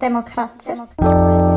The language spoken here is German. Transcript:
Demokratie.